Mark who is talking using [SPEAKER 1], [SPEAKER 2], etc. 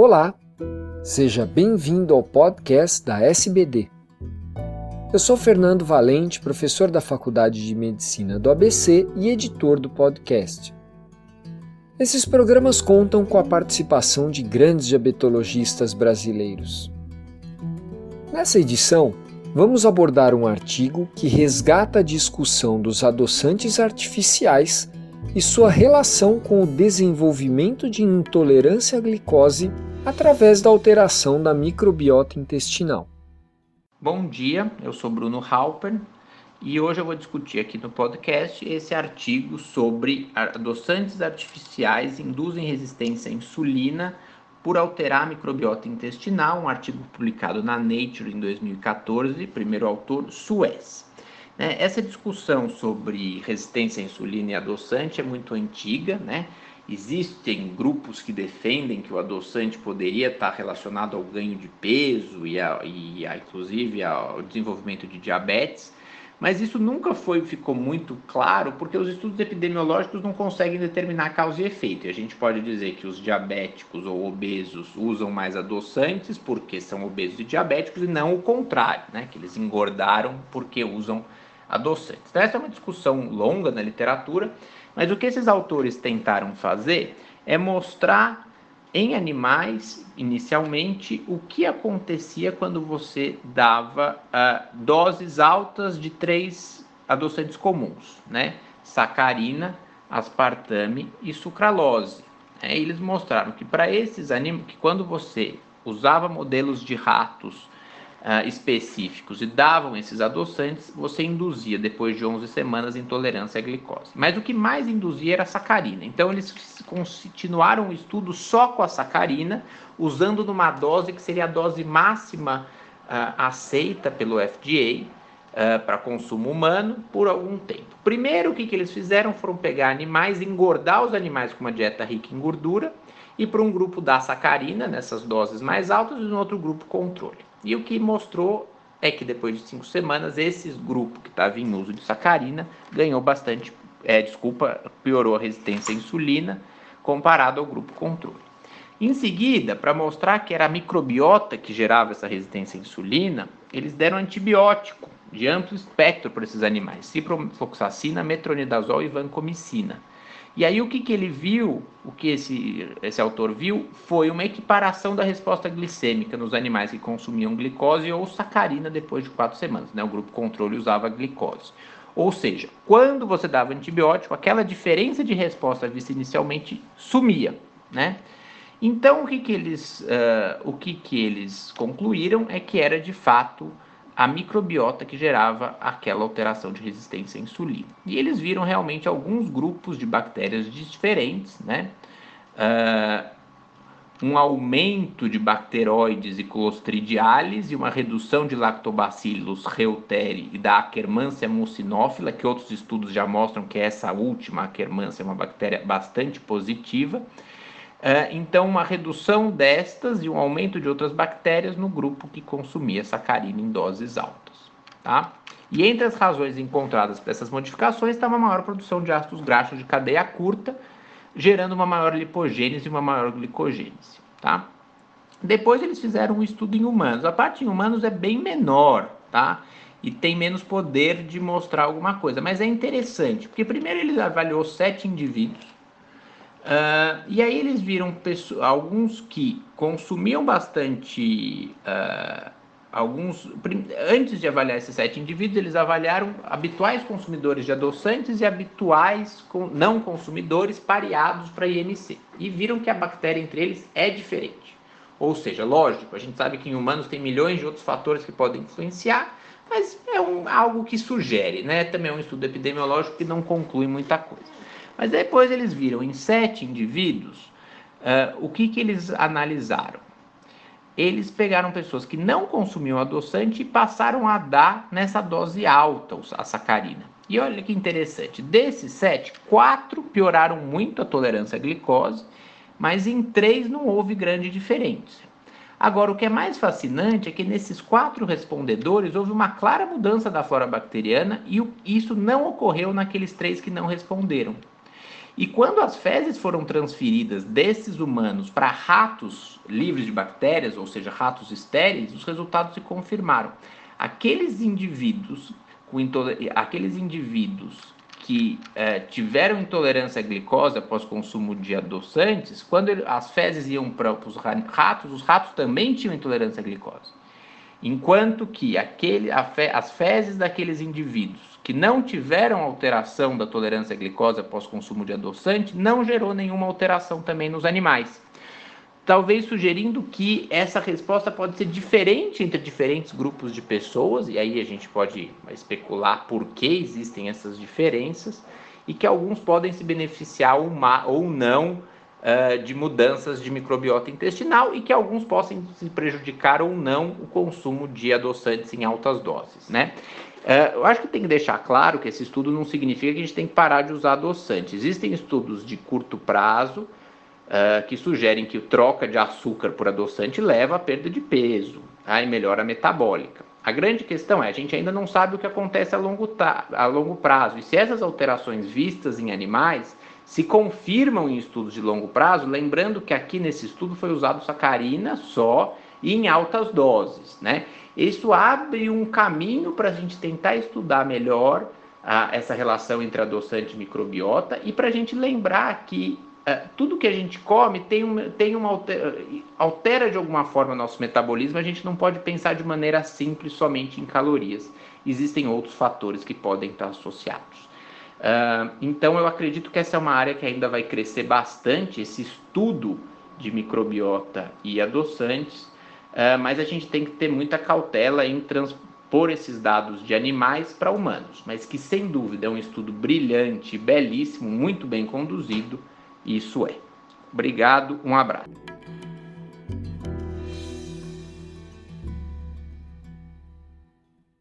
[SPEAKER 1] Olá, seja bem-vindo ao podcast da SBD. Eu sou Fernando Valente, professor da Faculdade de Medicina do ABC e editor do podcast. Esses programas contam com a participação de grandes diabetologistas brasileiros. Nessa edição, vamos abordar um artigo que resgata a discussão dos adoçantes artificiais e sua relação com o desenvolvimento de intolerância à glicose através da alteração da microbiota intestinal.
[SPEAKER 2] Bom dia, eu sou Bruno Halper e hoje eu vou discutir aqui no podcast esse artigo sobre adoçantes artificiais induzem resistência à insulina por alterar a microbiota intestinal, um artigo publicado na Nature em 2014, primeiro autor Suez. Né? Essa discussão sobre resistência à insulina e adoçante é muito antiga, né? Existem grupos que defendem que o adoçante poderia estar relacionado ao ganho de peso e, a, e a, inclusive ao desenvolvimento de diabetes, mas isso nunca foi, ficou muito claro porque os estudos epidemiológicos não conseguem determinar causa e efeito. E a gente pode dizer que os diabéticos ou obesos usam mais adoçantes porque são obesos e diabéticos e não o contrário, né? que eles engordaram porque usam adoçantes. Então, essa é uma discussão longa na literatura, mas o que esses autores tentaram fazer é mostrar em animais, inicialmente, o que acontecia quando você dava uh, doses altas de três adoçantes comuns, né? Sacarina, aspartame e sucralose. É, eles mostraram que para esses animais, que quando você usava modelos de ratos uh, específicos e davam esses adoçantes, você induzia, depois de 11 semanas, intolerância à glicose. Mas o que mais induzia era a sacarina. Então, eles continuaram o estudo só com a sacarina, usando numa dose que seria a dose máxima uh, aceita pelo FDA, Uh, ah, para consumo humano por algum tempo. Primeiro, o que, que eles fizeram foram pegar animais, engordar os animais com uma dieta rica em gordura e para um grupo dar sacarina nessas doses mais altas e no outro grupo controle. E o que mostrou é que depois de cinco semanas, esse grupo que estava em uso de sacarina ganhou bastante, é, desculpa, piorou a resistência à insulina comparado ao grupo controle. Em seguida, para mostrar que era a microbiota que gerava essa resistência à insulina, eles deram antibiótico de amplo espectro para esses animais, ciprofloxacina, metronidazol e vancomicina. E aí o que, que ele viu, o que esse, esse autor viu, foi uma equiparação da resposta glicêmica nos animais que consumiam glicose ou sacarina depois de quatro semanas. Né? O grupo controle usava glicose. Ou seja, quando você dava antibiótico, aquela diferença de resposta vista inicialmente sumia. Né? Então, o que, que, eles, uh, o que, que eles concluíram é que era de fato a microbiota que gerava aquela alteração de resistência à insulina. E eles viram realmente alguns grupos de bactérias diferentes, né? Uh, um aumento de bacteroides e clostridiales e uma redução de lactobacillus reuteri e da Akkermansia mucinófila, que outros estudos já mostram que essa última Akkermansia é uma bactéria bastante positiva. É, então, uma redução destas e um aumento de outras bactérias no grupo que consumia sacarina em doses altas. Tá? E entre as razões encontradas para essas modificações estava a maior produção de ácidos graxos de cadeia curta, gerando uma maior lipogênese e uma maior glicogênese. Tá? Depois eles fizeram um estudo em humanos. A parte em humanos é bem menor, tá? E tem menos poder de mostrar alguma coisa. Mas é interessante, porque primeiro ele avaliou sete indivíduos Uh, e aí eles viram pessoas, alguns que consumiam bastante. Uh, alguns antes de avaliar esses sete indivíduos, eles avaliaram habituais consumidores de adoçantes e habituais não consumidores pareados para IMC e viram que a bactéria entre eles é diferente. Ou seja, lógico, a gente sabe que em humanos tem milhões de outros fatores que podem influenciar, mas é um, algo que sugere, né? Também é um estudo epidemiológico que não conclui muita coisa. Mas depois eles viram em sete indivíduos uh, o que, que eles analisaram. Eles pegaram pessoas que não consumiam adoçante e passaram a dar nessa dose alta a sacarina. E olha que interessante, desses sete, quatro pioraram muito a tolerância à glicose, mas em três não houve grande diferença. Agora, o que é mais fascinante é que nesses quatro respondedores houve uma clara mudança da flora bacteriana e isso não ocorreu naqueles três que não responderam. E quando as fezes foram transferidas desses humanos para ratos livres de bactérias, ou seja, ratos estéreis, os resultados se confirmaram. Aqueles indivíduos, com aqueles indivíduos que eh, tiveram intolerância à glicose após consumo de adoçantes, quando ele, as fezes iam para os ratos, os ratos também tinham intolerância à glicose. Enquanto que aquele, fe, as fezes daqueles indivíduos que não tiveram alteração da tolerância à glicose após consumo de adoçante não gerou nenhuma alteração também nos animais. Talvez sugerindo que essa resposta pode ser diferente entre diferentes grupos de pessoas, e aí a gente pode especular por que existem essas diferenças, e que alguns podem se beneficiar ou não uh, de mudanças de microbiota intestinal e que alguns possam se prejudicar ou não o consumo de adoçantes em altas doses, né? Uh, eu acho que tem que deixar claro que esse estudo não significa que a gente tem que parar de usar adoçante. Existem estudos de curto prazo uh, que sugerem que troca de açúcar por adoçante leva à perda de peso tá? e melhora metabólica. A grande questão é, a gente ainda não sabe o que acontece a longo, a longo prazo. E se essas alterações vistas em animais se confirmam em estudos de longo prazo, lembrando que aqui nesse estudo foi usado sacarina só e em altas doses, né? Isso abre um caminho para a gente tentar estudar melhor ah, essa relação entre adoçante e microbiota e para a gente lembrar que ah, tudo que a gente come tem, um, tem uma altera, altera de alguma forma nosso metabolismo. A gente não pode pensar de maneira simples somente em calorias. Existem outros fatores que podem estar associados. Uh, então eu acredito que essa é uma área que ainda vai crescer bastante, esse estudo de microbiota e adoçantes, uh, mas a gente tem que ter muita cautela em transpor esses dados de animais para humanos, mas que sem dúvida é um estudo brilhante, belíssimo, muito bem conduzido, isso é. Obrigado, um abraço.